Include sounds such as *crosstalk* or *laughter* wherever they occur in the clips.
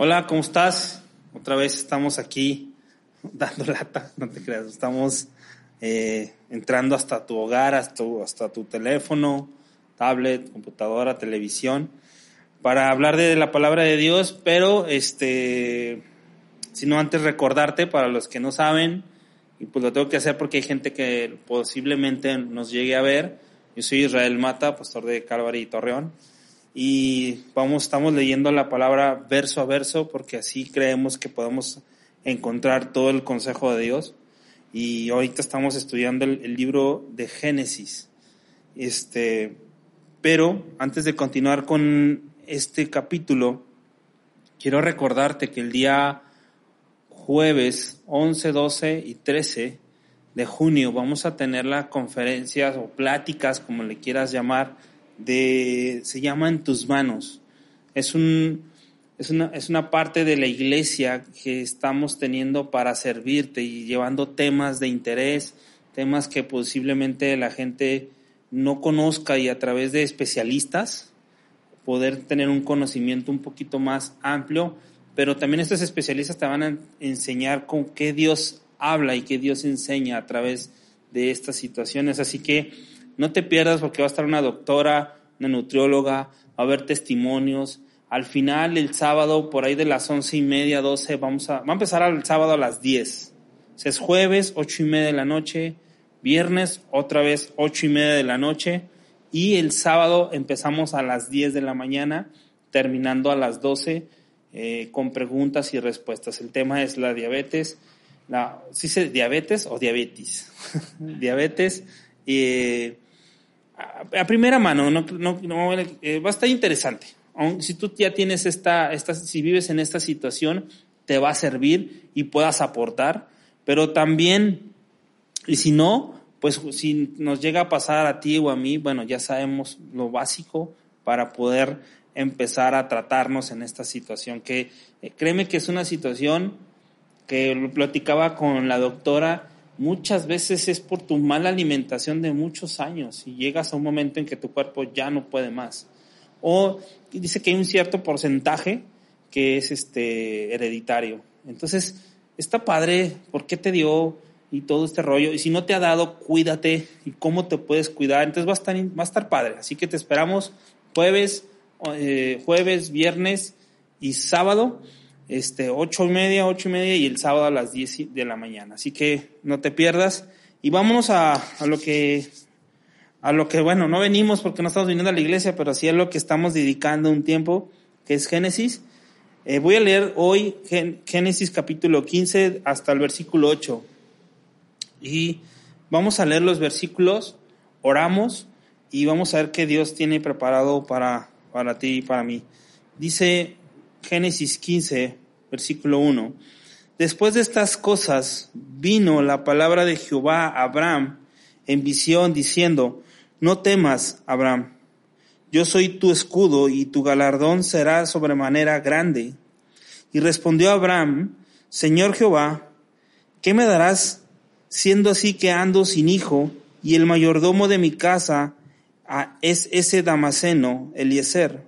Hola, ¿cómo estás? Otra vez estamos aquí *laughs* dando lata, no te creas. Estamos eh, entrando hasta tu hogar, hasta tu, hasta tu teléfono, tablet, computadora, televisión, para hablar de la palabra de Dios, pero este, sino antes recordarte para los que no saben, y pues lo tengo que hacer porque hay gente que posiblemente nos llegue a ver. Yo soy Israel Mata, pastor de Calvary y Torreón, y vamos, estamos leyendo la palabra verso a verso porque así creemos que podemos encontrar todo el consejo de Dios. Y ahorita estamos estudiando el, libro de Génesis. Este, pero antes de continuar con este capítulo, quiero recordarte que el día jueves 11, 12 y 13 de junio vamos a tener las conferencias o pláticas, como le quieras llamar, de, se llama En tus manos. Es, un, es, una, es una parte de la iglesia que estamos teniendo para servirte y llevando temas de interés, temas que posiblemente la gente no conozca y a través de especialistas poder tener un conocimiento un poquito más amplio, pero también estos especialistas te van a enseñar con qué Dios habla y qué Dios enseña a través de estas situaciones. Así que no te pierdas porque va a estar una doctora, una nutrióloga, va a haber testimonios. Al final, el sábado, por ahí de las once y media, doce, vamos a, va a empezar el sábado a las diez. Es jueves, ocho y media de la noche, viernes, otra vez ocho y media de la noche, y el sábado empezamos a las diez de la mañana, terminando a las doce, eh, con preguntas y respuestas. El tema es la diabetes, la, ¿sí se diabetes o diabetes? *laughs* diabetes, eh, a, primera mano, no, no, eh, va a estar interesante. Si tú ya tienes esta, esta, si vives en esta situación, te va a servir y puedas aportar, pero también, y si no, pues si nos llega a pasar a ti o a mí, bueno, ya sabemos lo básico para poder empezar a tratarnos en esta situación, que eh, créeme que es una situación que lo platicaba con la doctora, muchas veces es por tu mala alimentación de muchos años y llegas a un momento en que tu cuerpo ya no puede más. O dice que hay un cierto porcentaje que es este hereditario. Entonces, está padre, ¿por qué te dio? Y todo este rollo. Y si no te ha dado, cuídate y cómo te puedes cuidar. Entonces va a estar, va a estar padre. Así que te esperamos jueves, eh, jueves, viernes y sábado este, ocho y media, ocho y media y el sábado a las diez de la mañana. Así que no te pierdas. Y vámonos a, a lo que, a lo que, bueno, no venimos porque no estamos viniendo a la iglesia, pero sí a lo que estamos dedicando un tiempo, que es Génesis. Eh, voy a leer hoy Génesis capítulo 15 hasta el versículo 8. Y vamos a leer los versículos, oramos y vamos a ver qué Dios tiene preparado para, para ti y para mí. Dice Génesis 15, versículo 1. Después de estas cosas vino la palabra de Jehová a Abraham en visión diciendo, no temas, Abraham, yo soy tu escudo y tu galardón será sobremanera grande. Y respondió Abraham, Señor Jehová, ¿qué me darás siendo así que ando sin hijo y el mayordomo de mi casa es ese Damaseno, Eliezer?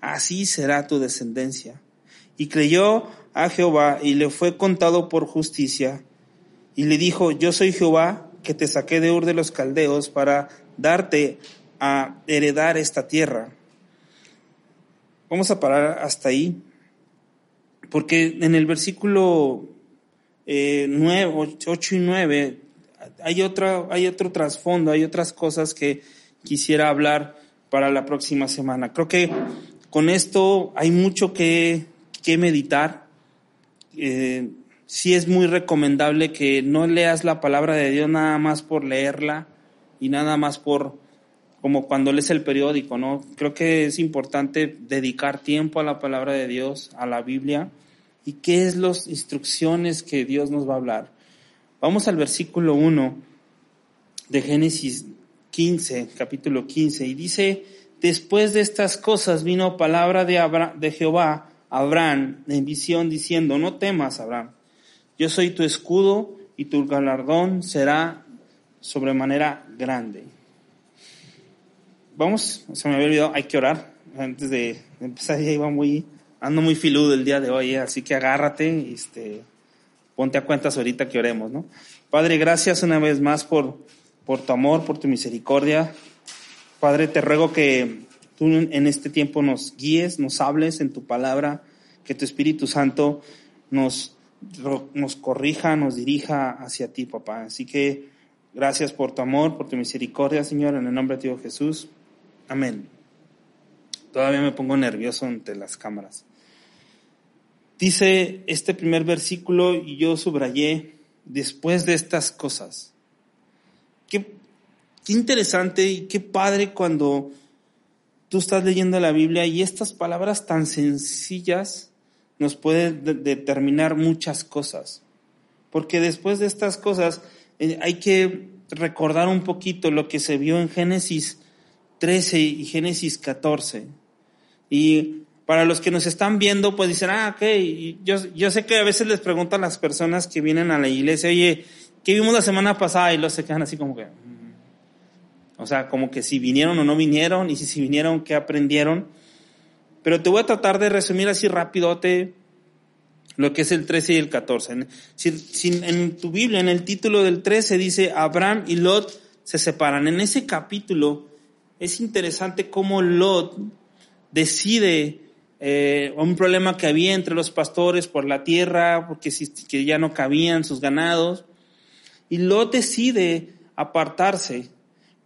así será tu descendencia. Y creyó a Jehová y le fue contado por justicia. Y le dijo, yo soy Jehová que te saqué de Ur de los Caldeos para darte a heredar esta tierra. Vamos a parar hasta ahí. porque en el versículo eh, 9, 8 y 9 hay, otro, hay otro trasfondo, hay otras cosas que quisiera hablar para la próxima semana. Creo que con esto hay mucho que, que meditar. Eh, sí es muy recomendable que no leas la palabra de Dios nada más por leerla y nada más por como cuando lees el periódico, ¿no? Creo que es importante dedicar tiempo a la palabra de Dios, a la Biblia, y qué es las instrucciones que Dios nos va a hablar. Vamos al versículo 1 de Génesis 15, capítulo 15, y dice, después de estas cosas vino palabra de, de Jehová a Abraham en visión diciendo, no temas, Abraham, yo soy tu escudo y tu galardón será sobremanera grande. Vamos, se me había olvidado, hay que orar. Antes de empezar ya iba muy, ando muy filudo el día de hoy, ¿eh? así que agárrate, este, ponte a cuentas ahorita que oremos, ¿no? Padre, gracias una vez más por, por tu amor, por tu misericordia. Padre, te ruego que tú en este tiempo nos guíes, nos hables en tu palabra, que tu Espíritu Santo nos, nos corrija, nos dirija hacia ti, papá. Así que gracias por tu amor, por tu misericordia, Señor, en el nombre de Dios Jesús. Amén. Todavía me pongo nervioso ante las cámaras. Dice este primer versículo y yo subrayé, después de estas cosas. Qué, interesante y qué padre cuando tú estás leyendo la Biblia y estas palabras tan sencillas nos pueden determinar muchas cosas. Porque después de estas cosas eh, hay que recordar un poquito lo que se vio en Génesis 13 y Génesis 14. Y para los que nos están viendo, pues dicen, ah, ok, yo, yo sé que a veces les preguntan las personas que vienen a la iglesia, oye, ¿Qué vimos la semana pasada? Y los se quedan así como que... Mm". O sea, como que si vinieron o no vinieron, y si, si vinieron, ¿qué aprendieron? Pero te voy a tratar de resumir así rapidote lo que es el 13 y el 14. Si, en tu Biblia, en el título del 13 dice, Abraham y Lot se separan. En ese capítulo es interesante cómo Lot decide eh, un problema que había entre los pastores por la tierra, porque que ya no cabían sus ganados. Y Lot decide apartarse.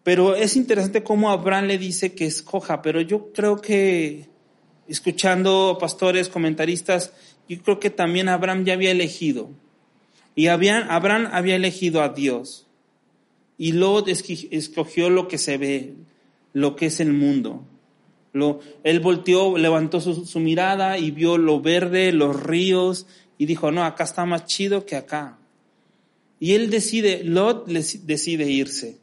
Pero es interesante cómo Abraham le dice que escoja, pero yo creo que, escuchando pastores, comentaristas, yo creo que también Abraham ya había elegido. Y Abraham había elegido a Dios. Y Lot escogió lo que se ve, lo que es el mundo. Lo, él volteó, levantó su, su mirada y vio lo verde, los ríos, y dijo, no, acá está más chido que acá. Y él decide, Lot decide irse.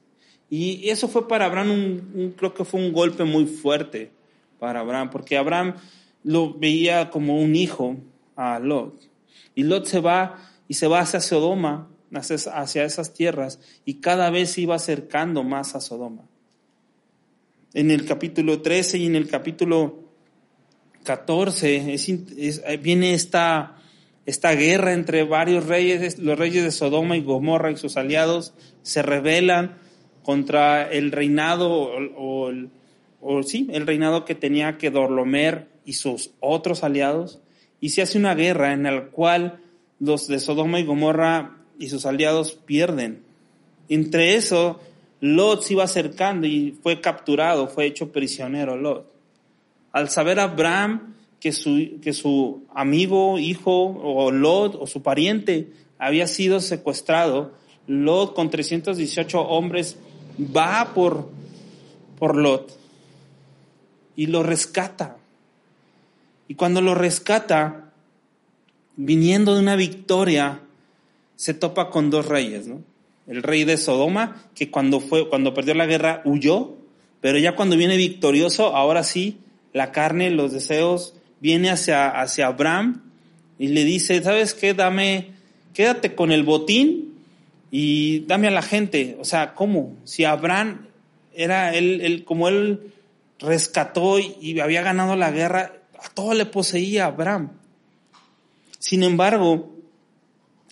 Y eso fue para Abraham, un, creo que fue un golpe muy fuerte para Abraham, porque Abraham lo veía como un hijo a Lot. Y Lot se va y se va hacia Sodoma, hacia esas tierras, y cada vez se iba acercando más a Sodoma. En el capítulo 13 y en el capítulo 14 viene esta esta guerra entre varios reyes, los reyes de Sodoma y Gomorra y sus aliados se rebelan contra el reinado o, sí, el reinado que tenía que Dorlomer y sus otros aliados y se hace una guerra en la cual los de Sodoma y Gomorra y sus aliados pierden. Entre eso, Lot se iba acercando y fue capturado, fue hecho prisionero Lot. Al saber Abraham que su, que su amigo, hijo o Lot o su pariente había sido secuestrado, Lot con 318 hombres va por, por Lot y lo rescata. Y cuando lo rescata, viniendo de una victoria, se topa con dos reyes. El rey de Sodoma, que cuando fue, cuando perdió la guerra huyó, pero ya cuando viene victorioso, ahora sí, la carne, los deseos, viene hacia, hacia Abraham y le dice, ¿sabes qué? Dame, quédate con el botín y dame a la gente. O sea, ¿cómo? Si Abraham era él, como él rescató y había ganado la guerra, a todo le poseía Abraham. Sin embargo,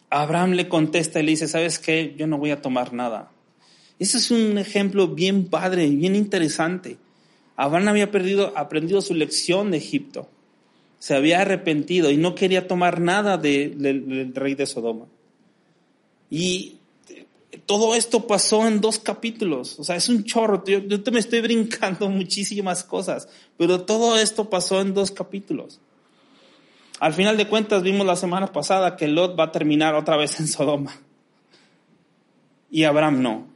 Abraham le contesta y le dice, ¿sabes qué? Yo no voy a tomar nada. Ese es un ejemplo bien padre, bien interesante. Abraham había perdido, aprendido su lección de Egipto. se había arrepentido y no quería tomar nada del rey de Sodoma. Y todo esto pasó en dos capítulos, o sea, es un chorro, yo, yo te me estoy brincando *laughs* muchísimas cosas, pero todo esto pasó en dos capítulos. Al final de cuentas vimos la semana pasada que Lot va a terminar otra vez en Sodoma. Y Abraham no.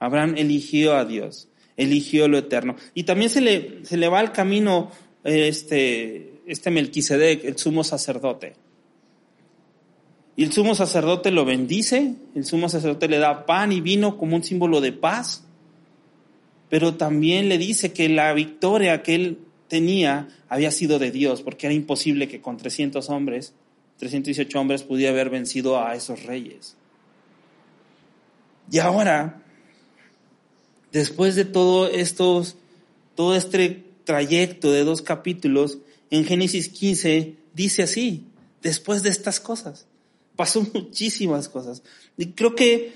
Abraham eligió a Dios, eligió lo eterno. Y también se le, se le va al camino este, este Melquisedec, el sumo sacerdote. Y el sumo sacerdote lo bendice, el sumo sacerdote le da pan y vino como un símbolo de paz, pero también le dice que la victoria que él tenía había sido de Dios, porque era imposible que con 300 hombres, 318 hombres, pudiera haber vencido a esos reyes. Y ahora, después de todo estos, todo este trayecto de dos capítulos, en Génesis 15 dice así, después de estas cosas, pasó muchísimas cosas. Y creo que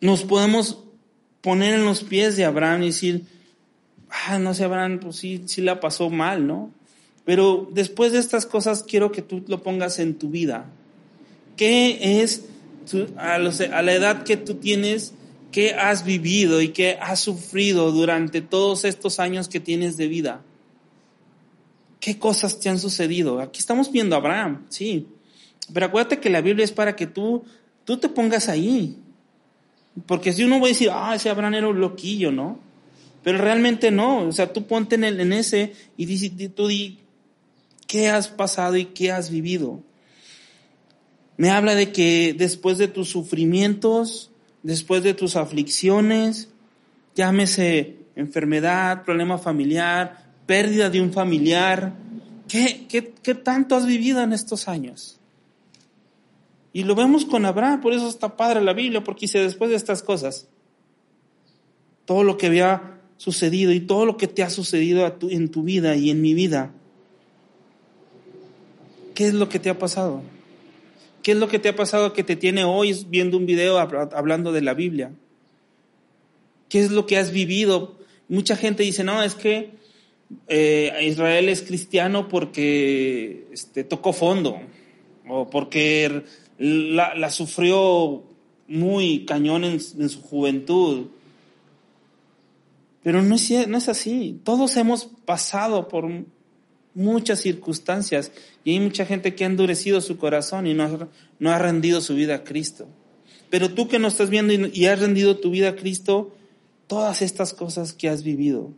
nos podemos poner en los pies de Abraham y decir, ah, no sé, Abraham, pues sí, sí la pasó mal, ¿no? Pero después de estas cosas quiero que tú lo pongas en tu vida. ¿Qué es a, la edad que tú tienes, qué has vivido y qué has sufrido durante todos estos años que tienes de vida? ¿Qué cosas te han sucedido? Aquí estamos viendo a Abraham, sí. Pero acuérdate que la Biblia es para que tú, tú te pongas ahí. Porque si uno va a decir, ah, ese Abraham era un loquillo, ¿no? Pero realmente no. O sea, tú ponte en, el, en ese y di, tú di qué has pasado y qué has vivido. Me habla de que después de tus sufrimientos, después de tus aflicciones, llámese enfermedad, problema familiar, pérdida de un familiar, ¿qué, qué, qué tanto has vivido en estos años? Y lo vemos con Abraham, por eso está padre la Biblia, porque dice después de estas cosas, todo lo que había sucedido y todo lo que te ha sucedido en tu vida y en mi vida, ¿qué es lo que te ha pasado? ¿Qué es lo que te ha pasado que te tiene hoy viendo un video hablando de la Biblia? ¿Qué es lo que has vivido? Mucha gente dice, no, es que eh, Israel es cristiano porque este, tocó fondo o porque la, sufrió muy cañón en, su juventud. Pero no es, así. Todos hemos pasado por muchas circunstancias y hay mucha gente que ha endurecido su corazón y no ha, no ha rendido su vida a Cristo. Pero tú que no estás viendo y has rendido tu vida a Cristo, todas estas cosas que has vivido.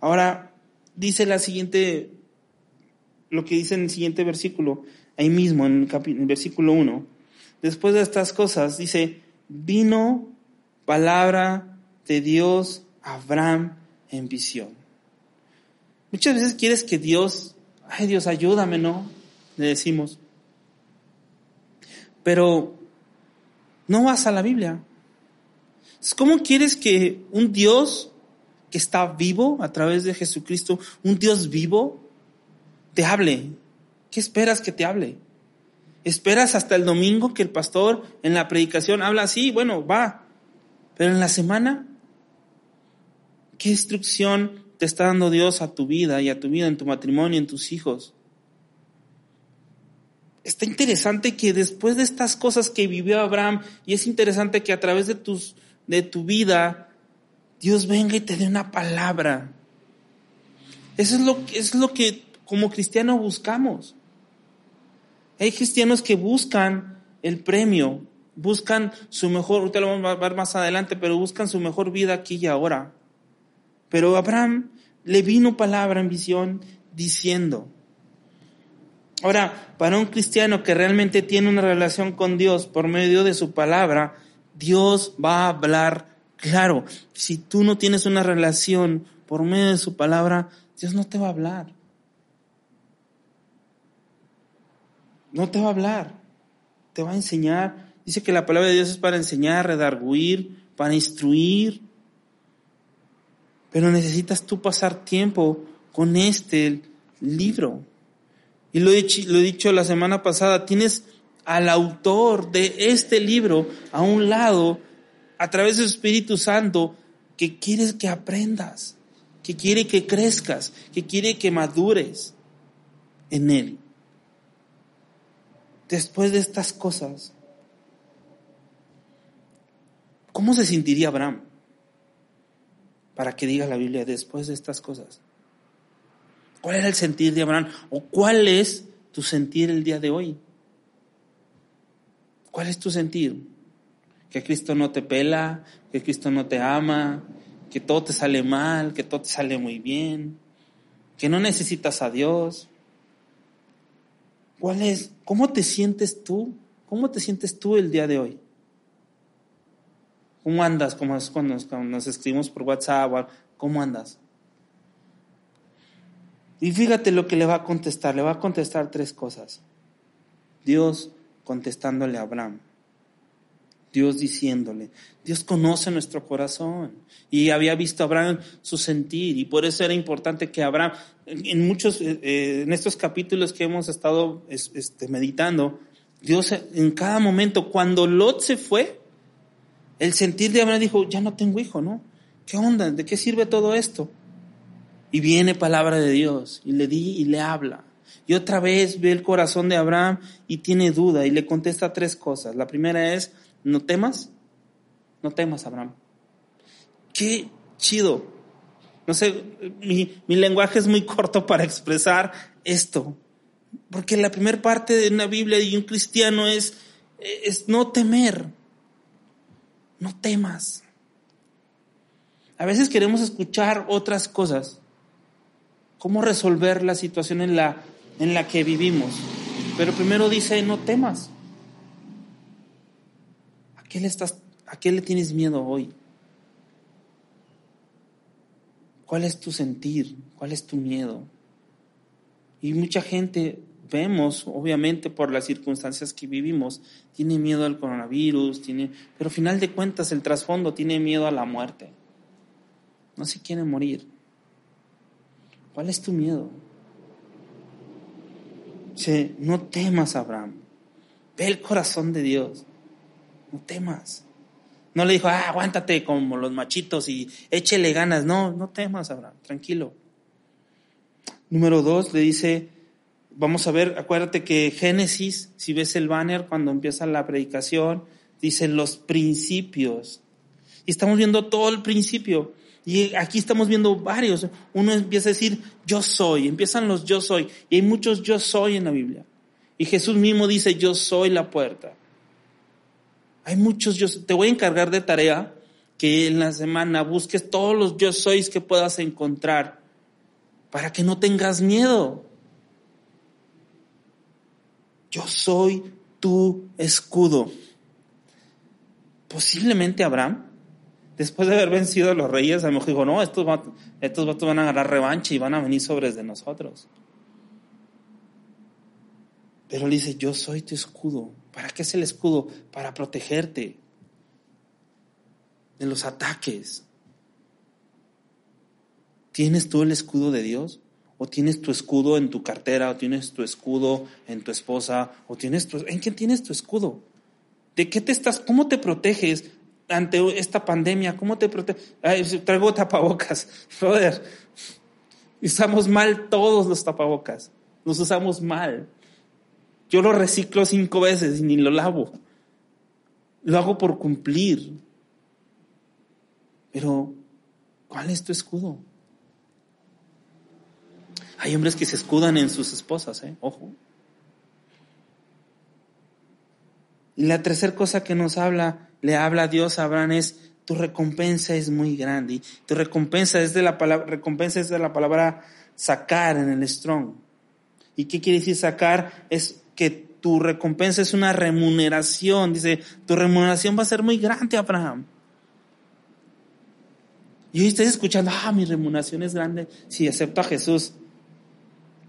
Ahora, dice la siguiente, lo que dice en el siguiente versículo, ahí mismo, en el, versículo 1. Después de estas cosas, dice, vino palabra de Dios a Abraham en visión. Muchas veces quieres que Dios, ay Dios, ayúdame, ¿no? Le decimos. Pero no vas a la Biblia. ¿Cómo quieres que un Dios que está vivo a través de Jesucristo, un Dios vivo, te hable? ¿Qué esperas que te hable? ¿Esperas hasta el domingo que el pastor en la predicación habla así? Bueno, va. Pero en la semana, ¿qué instrucción te está dando Dios a tu vida y a tu vida, en tu matrimonio, en tus hijos. Está interesante que después de estas cosas que vivió Abraham, y es interesante que a través de, tus, de tu vida, Dios venga y te dé una palabra. Eso es lo, es lo que como cristiano buscamos. Hay cristianos que buscan el premio, buscan su mejor, ahorita lo vamos a ver más adelante, pero buscan su mejor vida aquí y ahora. Pero Abraham le vino palabra en visión diciendo. Ahora, para un cristiano que realmente tiene una relación con Dios por medio de su palabra, Dios va a hablar claro. Si tú no tienes una relación por medio de su palabra, Dios no te va a hablar. No te va a hablar. Te va a enseñar. Dice que la palabra de Dios es para enseñar, redarguir, para instruir, pero necesitas tú pasar tiempo con este libro. Y lo he, dicho, lo he dicho la semana pasada, tienes al autor de este libro a un lado, a través del Espíritu Santo, que quieres que aprendas. que quiere que crezcas, que quiere que madures en Él. Después de estas cosas, ¿cómo se sentiría Abraham? Para que diga la Biblia, después de estas cosas. ¿Cuál era el sentir de Abraham? ¿O cuál es tu sentir el día de hoy? ¿Cuál es tu sentir? Que Cristo no te pela, que Cristo no te ama, que todo te sale mal, que todo te sale muy bien, que no necesitas a Dios. ¿Cuál es? ¿Cómo te sientes tú? ¿Cómo te sientes tú el día de hoy? ¿Cómo andas? Como es cuando nos escribimos por WhatsApp, ¿cómo andas? Y fíjate lo que le va a contestar. Le va a contestar tres cosas. Dios contestándole a Abraham. Dios diciéndole, Dios conoce nuestro corazón y había visto a Abraham su sentir y por eso era importante que Abraham, en muchos, eh, eh, en estos capítulos que hemos estado este, meditando, Dios en cada momento, cuando Lot se fue, el sentir de Abraham dijo, ya no tengo hijo, ¿no? ¿Qué onda? ¿De qué sirve todo esto? Y viene palabra de Dios y le di y le habla. Y otra vez ve el corazón de Abraham y tiene duda y le contesta tres cosas. La primera es, no temas, no temas, Abraham. Qué chido. No sé, mi, lenguaje es muy corto para expresar esto. Porque la primera parte de una Biblia y un cristiano es, es no temer. No temas. A veces queremos escuchar otras cosas cómo resolver la situación en la, en la que vivimos. Pero primero dice, no temas. ¿A qué le, ¿A qué le tienes miedo hoy? ¿Cuál es tu sentir? ¿Cuál es tu miedo? Y mucha gente, vemos, obviamente por las circunstancias que vivimos, tiene miedo al coronavirus, tiene, pero al final de cuentas el trasfondo tiene miedo a la muerte. No se quiere morir. ¿Cuál es tu miedo? No temas, Abraham. Ve el corazón de Dios. No temas. No le dijo, ah, aguántate como los machitos y échele ganas. No, no temas, Abraham. Tranquilo. Número dos, le dice, vamos a ver, acuérdate que Génesis, si ves el banner cuando empieza la predicación, dice los principios. Y estamos viendo todo el principio. Y aquí estamos viendo varios. Uno empieza a decir, yo soy, empiezan los yo soy. Y hay muchos yo soy en la Biblia. Y Jesús mismo dice, yo soy la puerta. Hay muchos yo Te voy a encargar de tarea que en la semana busques todos los yo sois que puedas encontrar para que no tengas miedo. Yo soy tu escudo. Posiblemente Abraham después de haber vencido a los reyes, a lo mejor dijo, no, estos vatos, estos van a agarrar revancha y van a venir sobre de nosotros. Pero él dice, yo soy tu escudo. ¿Para qué es el escudo? Para protegerte de los ataques. ¿Tienes tú el escudo de Dios? ¿O tienes tu escudo en tu cartera? ¿O tienes tu escudo en tu esposa? ¿O tienes tu... ¿En quién tienes tu escudo? ¿De qué te estás, cómo te proteges ante esta pandemia? ¿Cómo te proteges? Traigo tapabocas. *laughs* Joder, usamos mal todos los tapabocas. Los usamos mal. Yo lo reciclo cinco veces y ni lo lavo. Lo hago por cumplir. Pero, ¿cuál es tu escudo? Hay hombres que se escudan en sus esposas, ¿eh? Ojo. Y la tercera cosa que nos habla le habla a Dios a Abraham es, tu recompensa es muy grande. tu recompensa es de la palabra, recompensa es de la palabra sacar en el strong. ¿Y qué quiere decir sacar? Es que tu recompensa es una remuneración. Dice, tu remuneración va a ser muy grande, Abraham. Y hoy estás escuchando, ah, mi remuneración es grande. Si acepto a Jesús,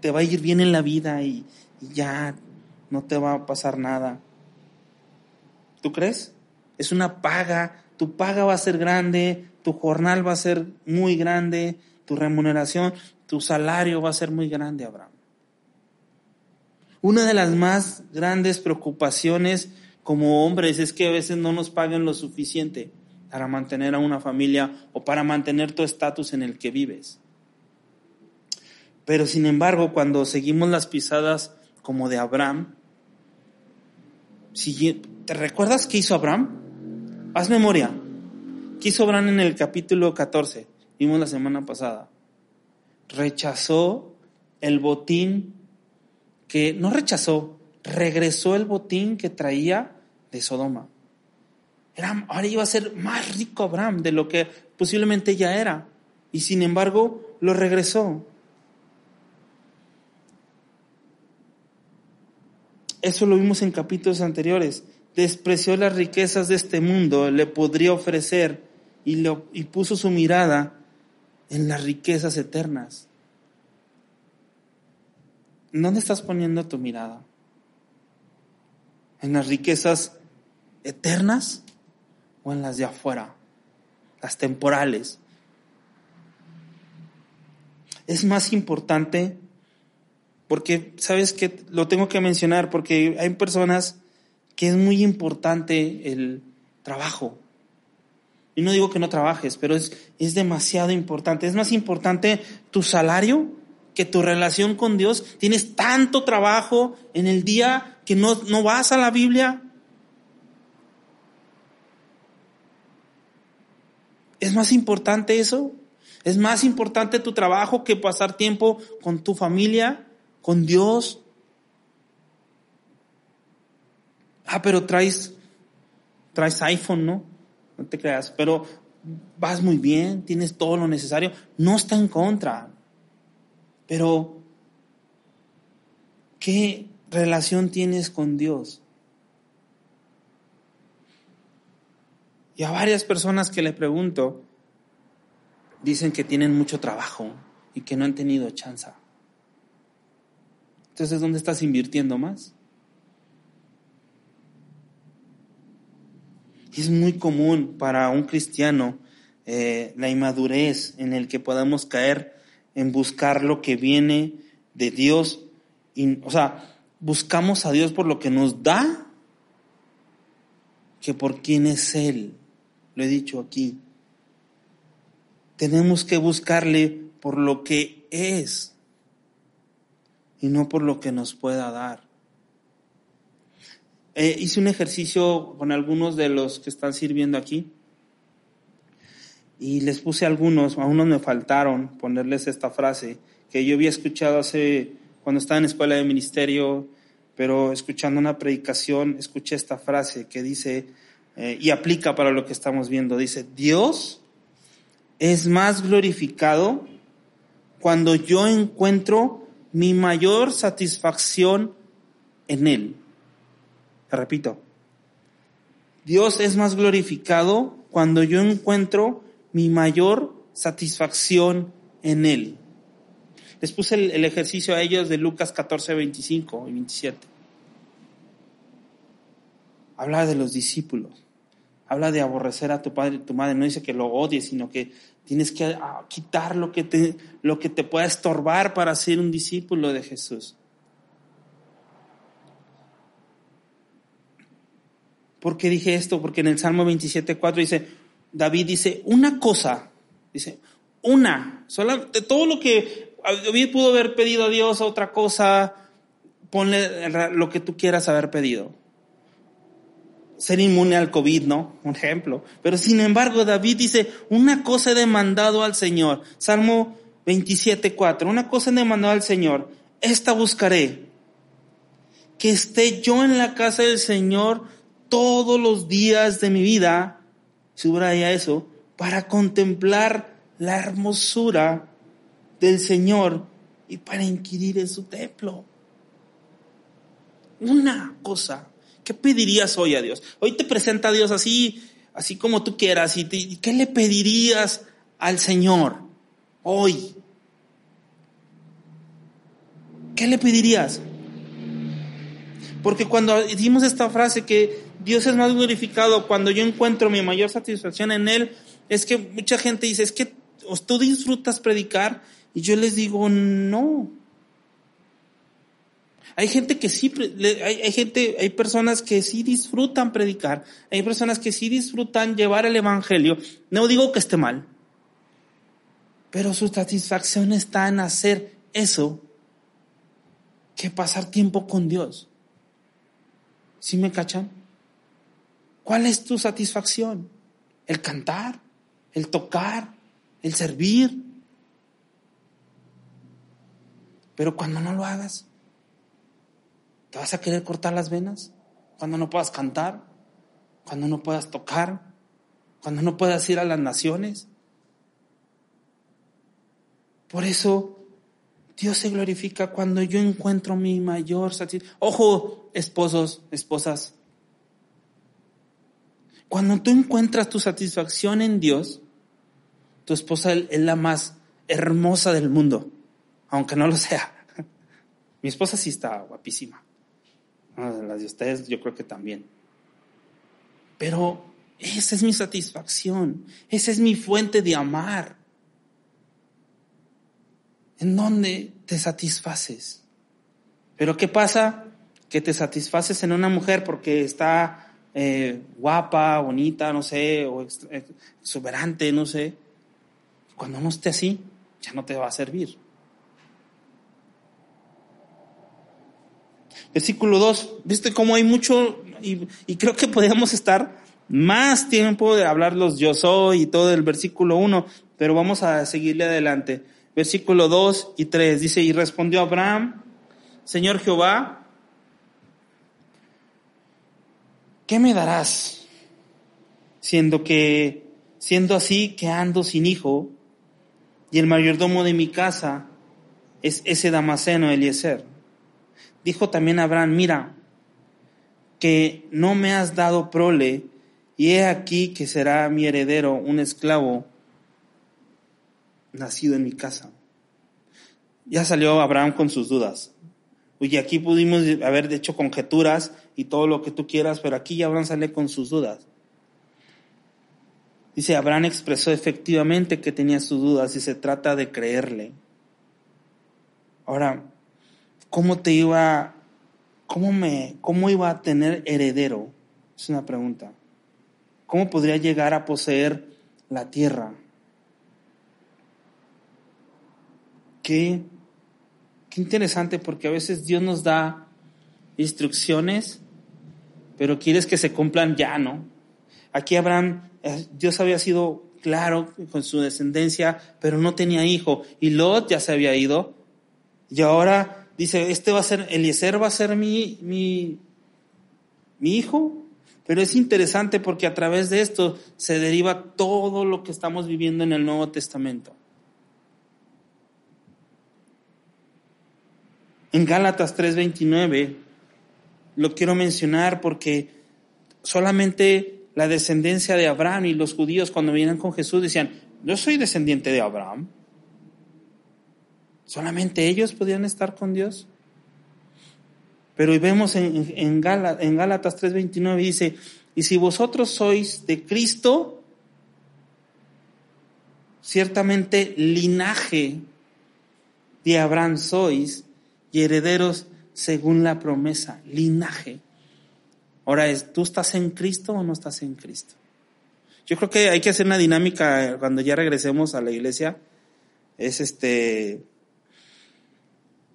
te va a ir bien en la vida y, y ya no te va a pasar nada. ¿Tú crees? es una paga, tu paga va a ser grande, tu jornal va a ser muy grande, tu remuneración, tu salario va a ser muy grande, Abraham. Una de las más grandes preocupaciones como hombres es que a veces no nos paguen lo suficiente para mantener a una familia o para mantener tu estatus en el que vives. Pero sin embargo, cuando seguimos las pisadas como de Abraham, ¿te recuerdas qué hizo Abraham? Haz memoria. ¿Qué hizo Abraham en el capítulo 14? Vimos la semana pasada. Rechazó el botín que, no rechazó, regresó el botín que traía de Sodoma. Era, ahora iba a ser más rico Abraham de lo que posiblemente ya era. Y sin embargo, lo regresó. Eso lo vimos en capítulos anteriores. Despreció las riquezas de este mundo, le podría ofrecer y, lo, y puso su mirada en las riquezas eternas. ¿Dónde estás poniendo tu mirada? ¿En las riquezas eternas o en las de afuera? Las temporales. Es más importante porque, ¿sabes que Lo tengo que mencionar porque hay personas que es muy importante el trabajo. Y no digo que no trabajes, pero es, es demasiado importante. Es más importante tu salario que tu relación con Dios. Tienes tanto trabajo en el día que no, no vas a la Biblia. ¿Es más importante eso? ¿Es más importante tu trabajo que pasar tiempo con tu familia? con Dios. Ah, pero traes, traes iPhone, ¿no? No te creas, pero vas muy bien, tienes todo lo necesario, no está en contra. Pero, ¿qué relación tienes con Dios? Y a varias personas que le pregunto, dicen que tienen mucho trabajo y que no han tenido chance. Entonces, ¿dónde estás invirtiendo más? Es muy común para un cristiano eh, la inmadurez en el que podamos caer en buscar lo que viene de Dios. Y, o sea, buscamos a Dios por lo que nos da que por quién es Él. Lo he dicho aquí. Tenemos que buscarle por lo que es y no por lo que nos pueda dar. Eh, hice un ejercicio con algunos de los que están sirviendo aquí y les puse algunos, a unos me faltaron ponerles esta frase que yo había escuchado hace cuando estaba en escuela de ministerio, pero escuchando una predicación escuché esta frase que dice eh, y aplica para lo que estamos viendo. Dice, Dios es más glorificado cuando yo encuentro mi mayor satisfacción en Él. repito, Dios es más glorificado cuando yo encuentro mi mayor satisfacción en Él. Les puse el, ejercicio a ellos de Lucas 14, 25 y 27. Habla de los discípulos. Habla de aborrecer a tu padre y tu madre. No dice que lo odies, sino que Tienes que ah, quitar lo que te, lo que te pueda estorbar para ser un discípulo de Jesús. ¿Por qué dije esto? Porque en el Salmo 27.4 dice, David dice, una cosa, dice, una, sola, de todo lo que David pudo haber pedido a Dios, otra cosa, ponle lo que tú quieras haber pedido ser inmune al COVID, ¿no? Un ejemplo. Pero sin embargo, David dice, una cosa he demandado al Señor. Salmo 27, 4. Una cosa he demandado al Señor. Esta buscaré. Que esté yo en la casa del Señor todos los días de mi vida. Subraya eso. Para contemplar la hermosura del Señor y para inquirir en su templo. Una cosa ¿Qué pedirías hoy a Dios? Hoy te presenta a Dios así, así como tú quieras. ¿Y, qué le pedirías al Señor hoy? ¿Qué le pedirías? Porque cuando decimos esta frase que Dios es más glorificado cuando yo encuentro mi mayor satisfacción en Él, es que mucha gente dice, es que tú disfrutas predicar y yo les digo, no, hay gente que sí, hay, gente, hay personas que sí disfrutan predicar, hay personas que sí disfrutan llevar el evangelio. No digo que esté mal, pero su satisfacción está en hacer eso que pasar tiempo con Dios. ¿Sí me cachan? ¿Cuál es tu satisfacción? ¿El cantar? ¿El tocar? ¿El servir? Pero cuando no lo hagas, ¿te vas a querer cortar las venas? Cuando no puedas cantar, cuando no puedas tocar, cuando no puedas ir a las naciones. Por eso Dios se glorifica cuando yo encuentro mi mayor satisfacción. Ojo, esposos, esposas. Cuando tú encuentras tu satisfacción en Dios, tu esposa es la más hermosa del mundo, aunque no lo sea. *laughs* Mi esposa sí está guapísima. Las de ustedes yo creo que también. Pero esa es mi satisfacción, esa es mi fuente de amar. ¿En dónde te satisfaces? Pero ¿qué pasa? Que te satisfaces en una mujer porque está eh, guapa, bonita, no sé, o exuberante, no sé. Cuando no esté así, ya no te va a servir. Versículo 2, ¿viste cómo hay mucho? Y, y creo que podríamos estar más tiempo de hablar los yo soy y todo el versículo 1, pero vamos a seguirle adelante versículo 2 y 3. Dice, y respondió Abraham, Señor Jehová, ¿qué me darás? Siendo que, siendo así que ando sin hijo, y el mayordomo de mi casa es ese Damaseno Eliezer. Dijo también Abraham, mira, que no me has dado prole, y he aquí que será mi heredero un esclavo nacido en mi casa. Ya salió Abraham con sus dudas. Oye, aquí pudimos haber hecho conjeturas y todo lo que tú quieras, pero aquí ya Abraham sale con sus dudas. Dice, Abraham expresó efectivamente que tenía sus dudas y se trata de creerle. Ahora, ¿cómo te iba, cómo me, cómo iba a tener heredero? Es una pregunta. ¿Cómo podría llegar a poseer la tierra? Qué, qué interesante porque a veces Dios nos da instrucciones, pero quieres que se cumplan ya, ¿no? Aquí Abraham, eh, Dios había sido claro con su descendencia, pero no tenía hijo. Y Lot ya se había ido. Y ahora dice, este va a ser, Eliezer va a ser mi, mi, mi hijo. Pero es interesante porque a través de esto se deriva todo lo que estamos viviendo en el Nuevo Testamento. En Gálatas 3:29 lo quiero mencionar porque solamente la descendencia de Abraham y los judíos cuando vienen con Jesús decían, yo soy descendiente de Abraham. Solamente ellos podían estar con Dios. Pero vemos en, en Gálatas 3:29 dice, y si vosotros sois de Cristo, ciertamente linaje de Abraham sois y herederos según la promesa, linaje. Ahora es, ¿tú estás en Cristo o no estás en Cristo? Yo creo que hay que hacer una dinámica cuando ya regresemos a la iglesia. Es este,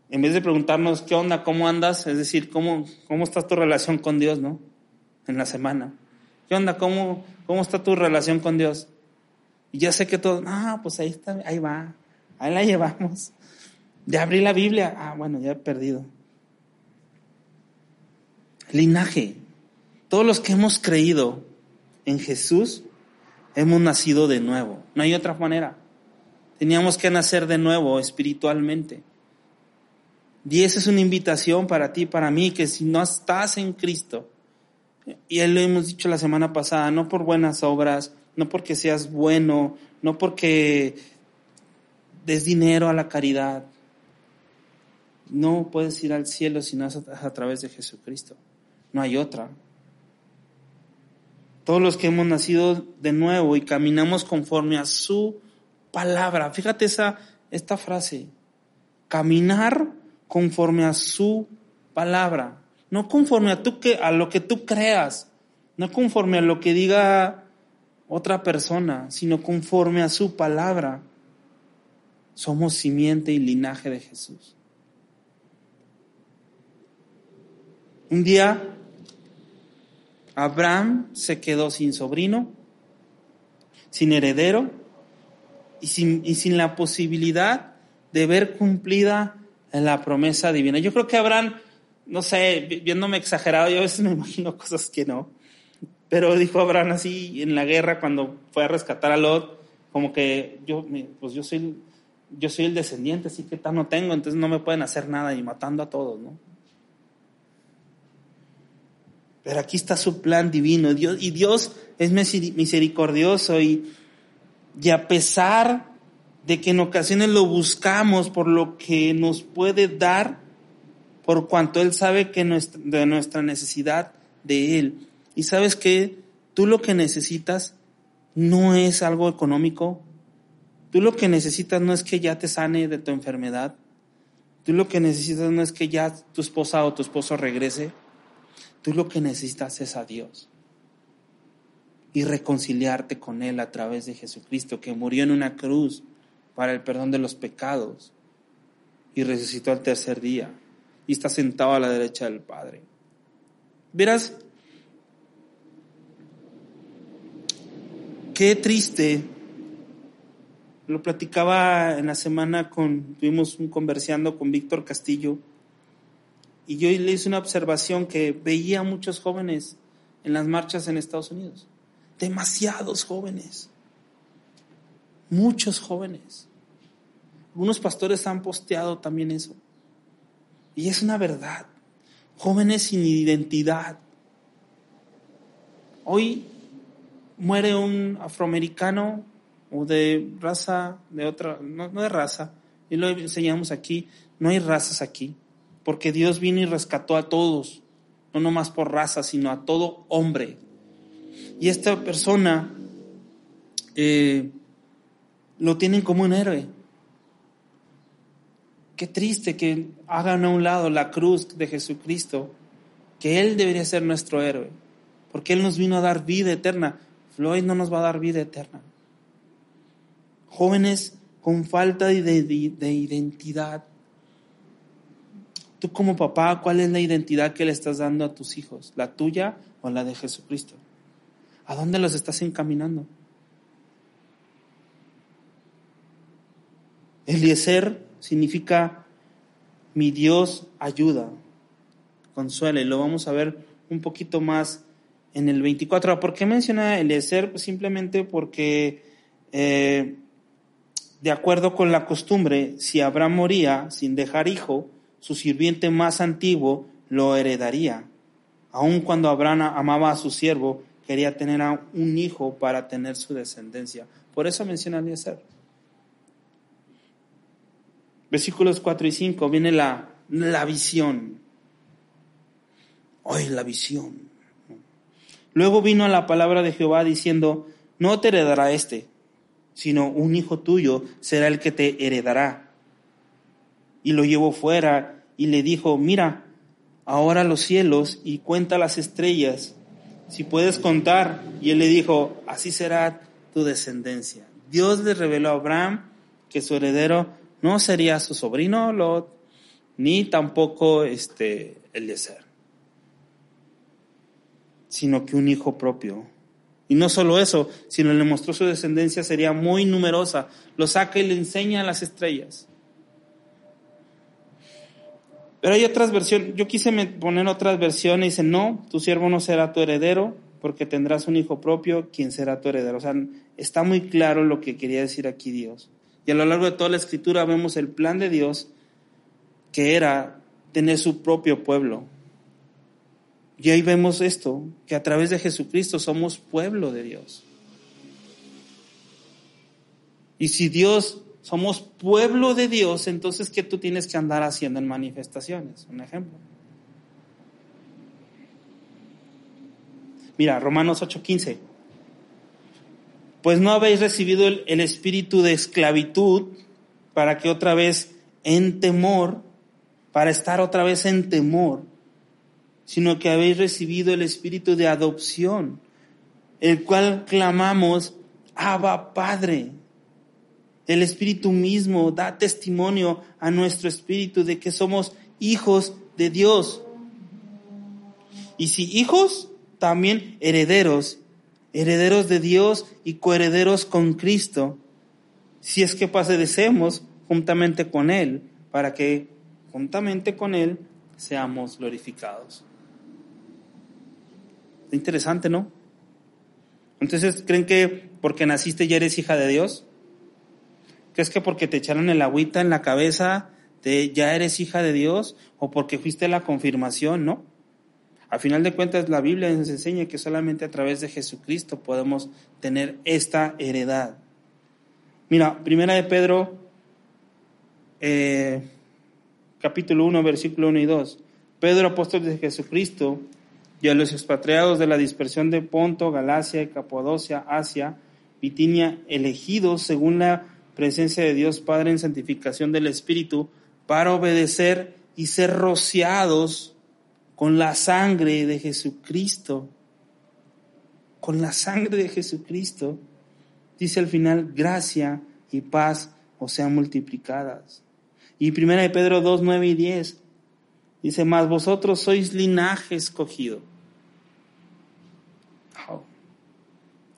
en vez de preguntarnos qué onda, cómo andas, es decir, cómo, cómo está tu relación con Dios, ¿no? En la semana. ¿Qué onda? ¿Cómo, cómo está tu relación con Dios? Y ya sé que todo, ah, pues ahí está, ahí va, ahí la *laughs* llevamos. Ya abrí la Biblia. Ah, bueno, ya he perdido. Linaje. Todos los que hemos creído en Jesús hemos nacido de nuevo. No hay otra manera. Teníamos que nacer de nuevo espiritualmente. Y esa es una invitación para ti, para mí, que si no estás en Cristo, y él lo hemos dicho la semana pasada, no por buenas obras, no porque seas bueno, no porque des dinero a la caridad, no puedes ir al cielo si no es a través de Jesucristo. No hay otra. Todos los que hemos nacido de nuevo y caminamos conforme a su palabra. Fíjate esa, esta frase. Caminar conforme a su palabra. No conforme a, tú que, a lo que tú creas. No conforme a lo que diga otra persona, sino conforme a su palabra. Somos simiente y linaje de Jesús. Un día, Abraham se quedó sin sobrino, sin heredero y sin, y sin la posibilidad de ver cumplida la promesa divina. Yo creo que Abraham, no sé, viéndome exagerado, yo a veces me *laughs* imagino cosas que no, pero dijo Abraham así en la guerra cuando fue a rescatar a Lot, como que yo, pues yo soy, yo soy el descendiente, así que tal no tengo, entonces no me pueden hacer nada y matando a todos, ¿no? Pero aquí está su plan divino, Dios, y Dios es misericordioso y, y a pesar de que en ocasiones lo buscamos por lo que nos puede dar, por cuanto Él sabe que de nuestra necesidad de Él. Y sabes que tú lo que necesitas no es algo económico, tú lo que necesitas no es que ya te sane de tu enfermedad, tú lo que necesitas no es que ya tu esposa o tu esposo regrese, tú lo que necesitas es a Dios y reconciliarte con Él a través de Jesucristo, que murió en una cruz para el perdón de los pecados y resucitó al tercer día y está sentado a la derecha del Padre. Verás, qué triste. Lo platicaba en la semana con, tuvimos un conversando con Víctor Castillo y yo le hice una observación que veía a muchos jóvenes en las marchas en Estados Unidos. Demasiados jóvenes. Muchos jóvenes. Algunos pastores han posteado también eso. Y es una verdad. Jóvenes sin identidad. Hoy muere un afroamericano o de raza, de otra, no, de raza, y lo enseñamos aquí, no hay razas aquí, porque Dios vino y rescató a todos, no nomás por raza, sino a todo hombre. Y esta persona eh, lo tienen como un héroe. Qué triste que hagan a un lado la cruz de Jesucristo, que Él debería ser nuestro héroe, porque Él nos vino a dar vida eterna. Floyd no nos va a dar vida eterna. Jóvenes con falta de, de identidad. Tú como papá, ¿cuál es la identidad que le estás dando a tus hijos? ¿La tuya o la de Jesucristo? ¿A dónde los estás encaminando? Eliezer significa mi Dios ayuda, consuela, y lo vamos a ver un poquito más en el 24. ¿Por qué menciona Eliezer? Pues simplemente porque, eh, de acuerdo con la costumbre, si Abraham moría sin dejar hijo, su sirviente más antiguo lo heredaría. Aun cuando Abraham amaba a su siervo, quería tener a un hijo para tener su descendencia. Por eso menciona Eliezer versículos 4 y 5 viene la, la visión. Hoy la visión. Luego vino la palabra de Jehová diciendo, no te heredará este, sino un hijo tuyo será el que te heredará. Y lo llevó fuera y le dijo, mira, ahora los cielos y cuenta las estrellas, si puedes contar. Y él le dijo, así será tu descendencia. Dios le reveló a Abraham que su heredero no sería su sobrino Lot, ni tampoco este Eliezer, sino que un hijo propio. Y no solo eso, sino le mostró su descendencia sería muy numerosa. Lo saca y le enseña a las estrellas. Pero hay otras versiones, yo quise poner otras versiones, dice, no, tu siervo no será tu heredero, porque tendrás un hijo propio, quien será tu heredero. O sea, está muy claro lo que quería decir aquí Dios. Y a lo largo de toda la escritura vemos el plan de Dios que era tener su propio pueblo. Y ahí vemos esto, que a través de Jesucristo somos pueblo de Dios. Y si Dios, somos pueblo de Dios, entonces ¿qué tú tienes que andar haciendo en manifestaciones? Un ejemplo. Mira, Romanos 8:15 pues no habéis recibido el, espíritu de esclavitud para que otra vez en temor, para estar otra vez en temor, sino que habéis recibido el espíritu de adopción, el cual clamamos, Abba Padre. El Espíritu mismo da testimonio a nuestro espíritu de que somos hijos de Dios. Y si hijos, también herederos, herederos de Dios y coherederos con Cristo, si es que padecemos juntamente con Él, para que juntamente con Él seamos glorificados. Interesante, ¿no? Entonces, ¿creen que porque naciste ya eres hija de Dios? ¿Crees que porque te echaron el agüita en la cabeza te, ya eres hija de Dios? ¿O porque fuiste la confirmación? No. A final de cuentas, la Biblia nos enseña que solamente a través de Jesucristo podemos tener esta heredad. Mira, primera de Pedro, eh, capítulo 1, versículo 1 y 2. Pedro, apóstol de Jesucristo, y a los expatriados de la dispersión de Ponto, Galacia, Capodocia, Asia, Bitinia, elegidos según la presencia de Dios Padre en santificación del Espíritu, para obedecer y ser rociados con la sangre de Jesucristo. Con la sangre de Jesucristo. Dice al final, gracia y paz o sean multiplicadas. Y primera de Pedro 2, 9 y 10. Dice, más vosotros sois linaje escogido.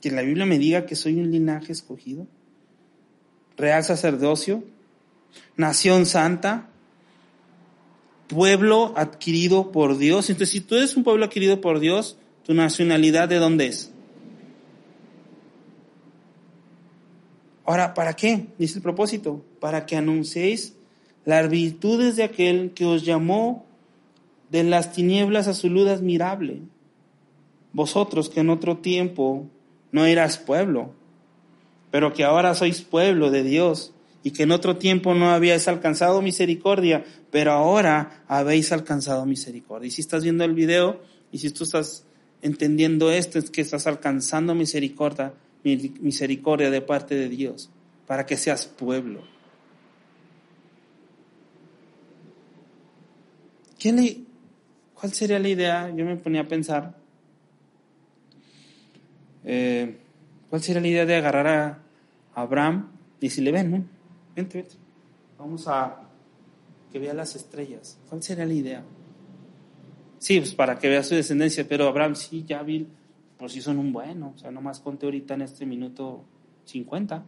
Que la Biblia me diga que soy un linaje escogido. Real sacerdocio, nación santa, pueblo adquirido por Dios. Entonces, si tú eres un pueblo adquirido por Dios, tu nacionalidad de dónde es? Ahora, ¿para qué? Dice el propósito, para que anunciéis las virtudes de aquel que os llamó de las tinieblas a su luz admirable. Vosotros que en otro tiempo no eras pueblo, pero que ahora sois pueblo de Dios y que en otro tiempo no habíais alcanzado misericordia, pero ahora habéis alcanzado misericordia. Y si estás viendo el video y si tú estás entendiendo esto, es que estás alcanzando misericordia, misericordia de parte de Dios, para que seas pueblo. ¿Quién le, ¿Cuál sería la idea? Yo me ponía a pensar. Eh, ¿Cuál sería la idea de agarrar a Abraham y si le ven, ¿no? Vente, vente. Vamos a que vea las estrellas. ¿Cuál sería la idea? Sí, pues para que vea su descendencia, pero Abraham sí, ya vi, por si son un bueno. O sea, nomás conté ahorita en este minuto 50.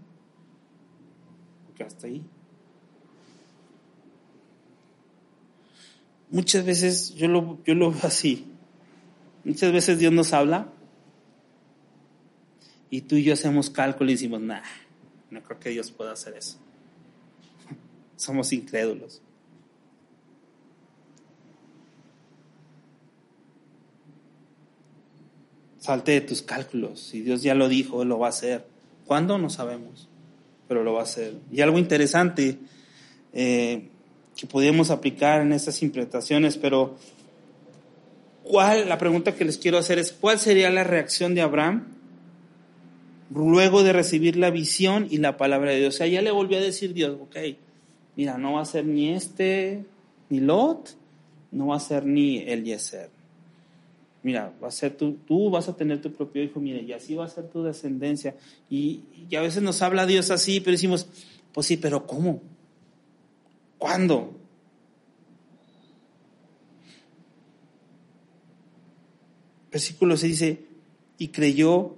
Porque hasta ahí. muchas veces yo lo, yo lo veo así. Muchas veces Dios nos habla y tú y yo hacemos cálculo y decimos, nah, no creo que Dios pueda hacer eso. *laughs* Somos incrédulos. Salte de tus cálculos. Si Dios ya lo dijo, lo va a hacer. ¿Cuándo? No sabemos, pero lo va a hacer. Y algo interesante, eh, que podemos aplicar en estas interpretaciones, pero ¿cuál, la pregunta que les quiero hacer es, ¿cuál sería la reacción de Abraham luego de recibir la visión y la palabra de Dios? O sea, ya le volvió a decir Dios, ok, mira, no va a ser ni este, ni Lot, no va a ser ni Eliezer. Mira, va a ser tú, tú vas a tener tu propio hijo, mire, y así va a ser tu descendencia. Y, a veces nos habla Dios así, pero decimos, pues sí, pero ¿cómo? ¿Cuándo? Versículo 6 dice, y creyó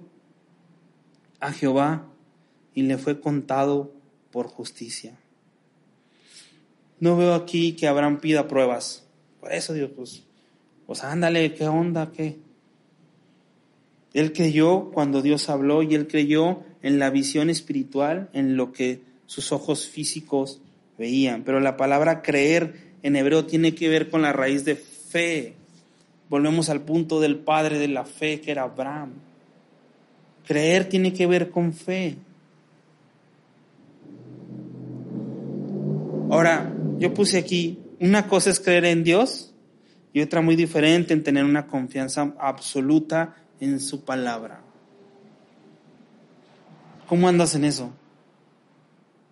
a Jehová y le fue contado por justicia. No veo aquí que Abraham pida pruebas. Por eso Dios, pues, pues ándale, ¿qué onda? ¿Qué? Él creyó cuando Dios habló y él creyó en la visión espiritual, en lo que sus ojos físicos veían. Pero la palabra creer en hebreo tiene que ver con la raíz de fe. Volvemos al punto del padre de la fe, que era Abraham. Creer tiene que ver con fe. Ahora, yo puse aquí, una cosa es creer en Dios y otra muy diferente en tener una confianza absoluta en su palabra. ¿Cómo andas en eso?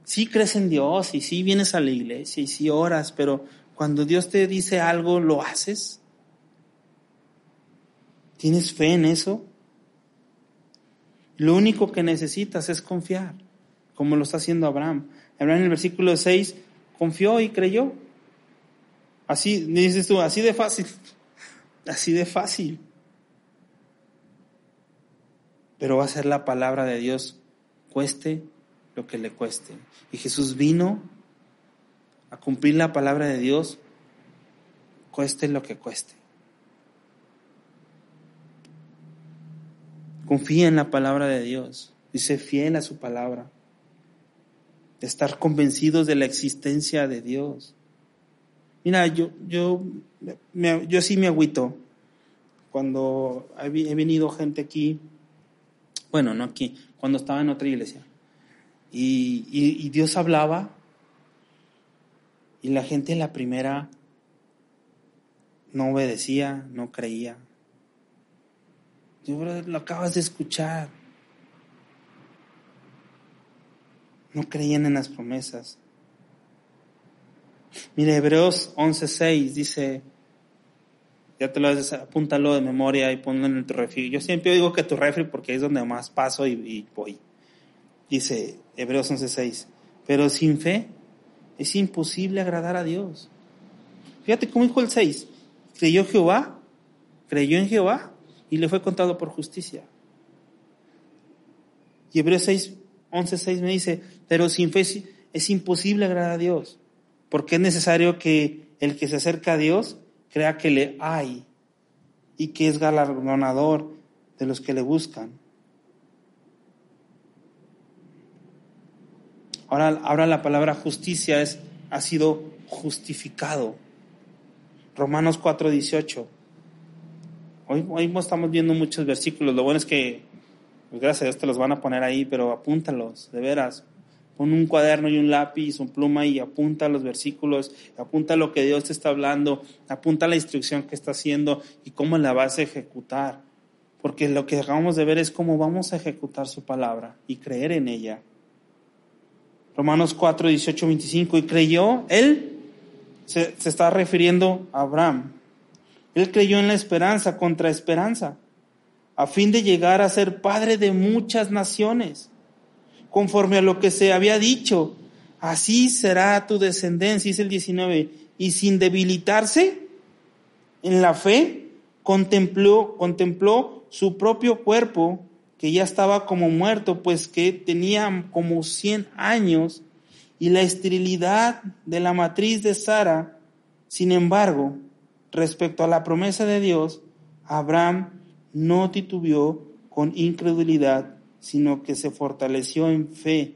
sí crees en Dios y sí vienes a la iglesia y sí oras, pero cuando Dios te dice algo, ¿lo haces? ¿Tienes fe en eso? Lo único que necesitas es confiar. como lo está haciendo Abraham. Abraham en el versículo 6 confió y creyó. Así, dices tú, así de fácil, *laughs* así de fácil. Pero va a ser la palabra de Dios, cueste lo que le cueste. Y Jesús vino a cumplir la palabra de Dios, cueste lo que cueste. Confía en la palabra de Dios y sé fiel a su palabra. Estar convencidos de la existencia de Dios. Mira, yo, yo, yo sí me agüito cuando he venido gente aquí, bueno, no aquí, cuando estaba en otra iglesia, y, y, Dios hablaba y la gente en la primera no obedecía, no creía. Yo, lo acabas de escuchar. No creían en las promesas. Mire, Hebreos 11:6 dice, ya te lo apúntalo de memoria y ponlo en tu refri. Yo siempre digo que tu refri porque es donde más paso y, voy. Dice Hebreos 11:6, pero sin fe es imposible agradar a Dios. Fíjate cómo dijo el 6, creyó Jehová, creyó en Jehová y le fue contado por justicia. Y Hebreos 6, 11, me dice, pero sin fe es imposible agradar a Dios porque es necesario que el que se acerca a Dios crea que le hay y que es galardonador de los que le buscan. Ahora, ahora la palabra justicia es, ha sido justificado. Romanos 4:18. Hoy, hoy estamos viendo muchos versículos. Lo bueno es que, pues gracias a Dios te los van a poner ahí, pero apúntalos, de veras. Pon un cuaderno y un lápiz, un pluma y apunta los versículos, apunta lo que Dios te está hablando, apunta la instrucción que está haciendo y cómo la vas a ejecutar. Porque lo que acabamos de ver es cómo vamos a ejecutar su palabra y creer en ella. Romanos 4, 18, 25. Y creyó, él se, se está refiriendo a Abraham. Él creyó en la esperanza contra esperanza, a fin de llegar a ser padre de muchas naciones conforme a lo que se había dicho. Así será tu descendencia, dice el 19. Y sin debilitarse en la fe, contempló, contempló su propio cuerpo, que ya estaba como muerto, pues que tenía como 100 años, y la esterilidad de la matriz de Sara. Sin embargo, respecto a la promesa de Dios, Abraham no titubeó con incredulidad sino que se fortaleció en fe,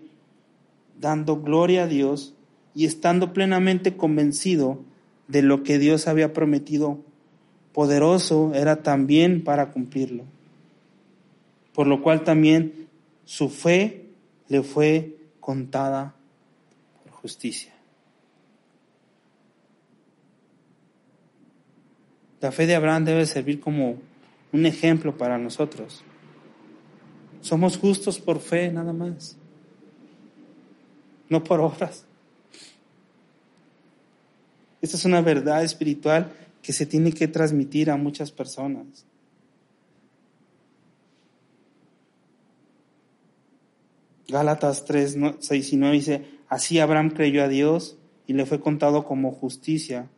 dando gloria a Dios y estando plenamente convencido de lo que Dios había prometido. Poderoso era también para cumplirlo. Por lo cual también su fe le fue contada por justicia. La fe de Abraham debe servir como un ejemplo para nosotros. Somos justos por fe nada más, no por obras. Esta es una verdad espiritual que se tiene que transmitir a muchas personas. Gálatas 3, 6 y 9 dice, así Abraham creyó a Dios y le fue contado como justicia.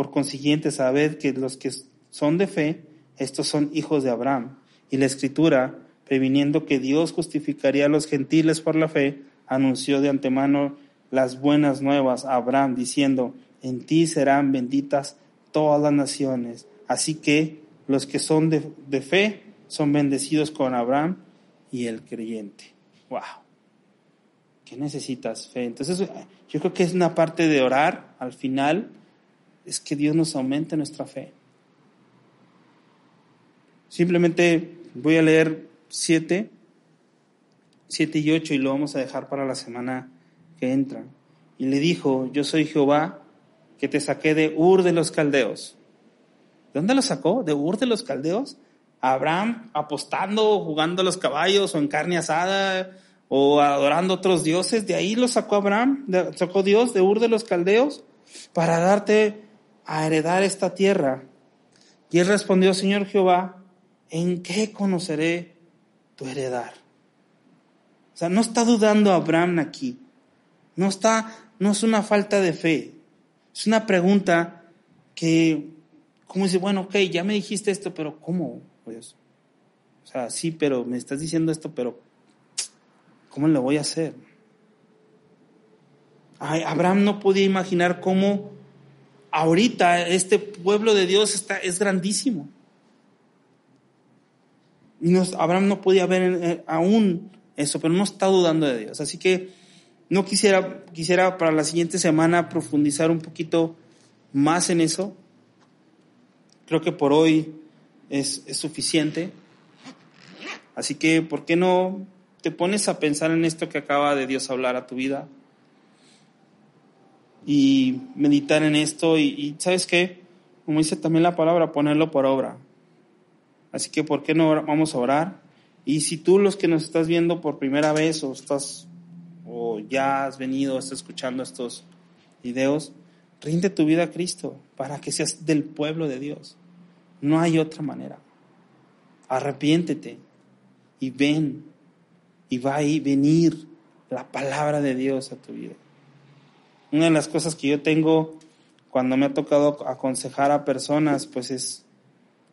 Por consiguiente, sabed que los que son de fe, estos son hijos de Abraham. Y la escritura, previniendo que Dios justificaría a los gentiles por la fe, anunció de antemano las buenas nuevas a Abraham, diciendo, en ti serán benditas todas las naciones. Así que los que son de, fe son bendecidos con Abraham y el creyente. ¡Wow! ¿Qué necesitas? Fe. Entonces, yo creo que es una parte de orar al final, es que Dios nos aumente nuestra fe. Simplemente voy a leer 7, 7 y 8 y lo vamos a dejar para la semana que entra. Y le dijo, yo soy Jehová que te saqué de Ur de los Caldeos. ¿De dónde lo sacó? ¿De Ur de los Caldeos? Abraham apostando, jugando a los caballos o en carne asada o adorando otros dioses. De ahí lo sacó Abraham, sacó Dios de Ur de los Caldeos para darte a heredar esta tierra. Y él respondió, Señor Jehová, ¿en qué conoceré tu heredar. sea, no está dudando Abraham aquí. No está, no es una falta de fe. Es una pregunta que, como dice, bueno, ok, ya me dijiste esto, pero ¿cómo? Pues, o sea, sí, pero me estás diciendo esto, pero ¿cómo lo voy a hacer? Ay, Abraham no podía imaginar cómo ahorita este pueblo de Dios está, es grandísimo. Y Abraham no podía ver eh, aún eso, pero no está dudando de Dios. Así que no quisiera, quisiera para la siguiente semana profundizar un poquito más en eso. Creo que por hoy es, es suficiente. Así que, ¿por qué no te pones a pensar en esto que acaba de Dios hablar a tu vida? Y meditar en esto y, ¿sabes qué? Como dice también la palabra, ponerlo por obra. Así que, ¿por qué no vamos a orar? Y si tú los que nos estás viendo por primera vez o estás o ya has venido, estás escuchando estos videos, rinde tu vida a Cristo para que seas del pueblo de Dios. No hay otra manera. Arrepiéntete y ven y va a venir la palabra de Dios a tu vida. Una de las cosas que yo tengo cuando me ha tocado aconsejar a personas, pues es,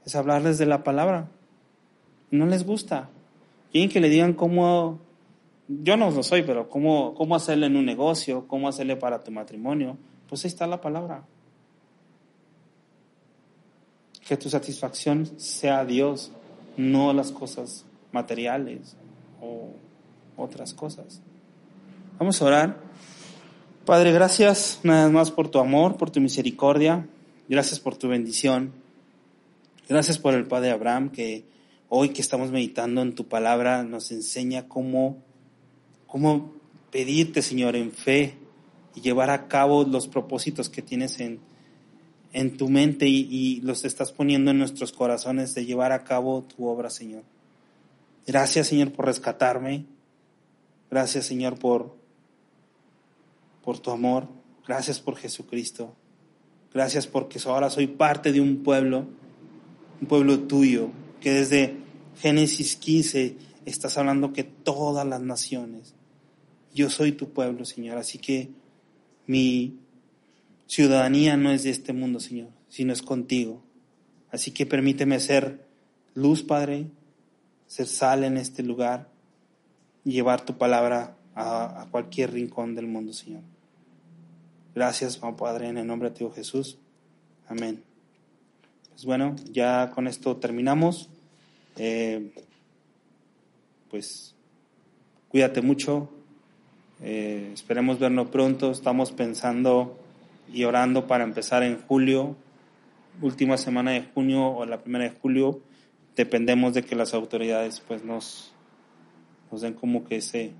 es hablarles de la palabra. No les gusta. Quieren que le digan cómo, yo no lo soy, pero cómo, cómo hacerle en un negocio, cómo hacerle para tu matrimonio. Pues ahí está la palabra. Que tu satisfacción sea Dios, no las cosas materiales o otras cosas. Vamos a orar. Padre, gracias nada más por tu amor, por tu misericordia. Gracias por tu bendición. Gracias por el Padre Abraham que hoy que estamos meditando en tu palabra nos enseña cómo, cómo pedirte, Señor, en fe y llevar a cabo los propósitos que tienes en, en tu mente y, y, los estás poniendo en nuestros corazones de llevar a cabo tu obra, Señor. Gracias, Señor, por rescatarme. Gracias, Señor, por, por tu amor. Gracias por Jesucristo. Gracias porque ahora soy parte de un pueblo, un pueblo tuyo, que desde Génesis 15 estás hablando que todas las naciones, yo soy tu pueblo, Señor, así que mi ciudadanía no es de este mundo, Señor, sino es contigo. Así que permíteme ser luz, Padre, ser sal en este lugar y llevar tu palabra a, a cualquier rincón del mundo, Señor. Gracias, Padre, en el nombre de tu Jesús. Amén. Pues bueno, ya con esto terminamos. Eh, pues cuídate mucho. Eh, esperemos vernos pronto. Estamos pensando y orando para empezar en julio, última semana de junio o la primera de julio. Dependemos de que las autoridades pues nos, nos den como que ese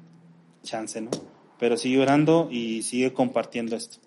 chance, ¿no? Pero sigue orando y sigue compartiendo esto.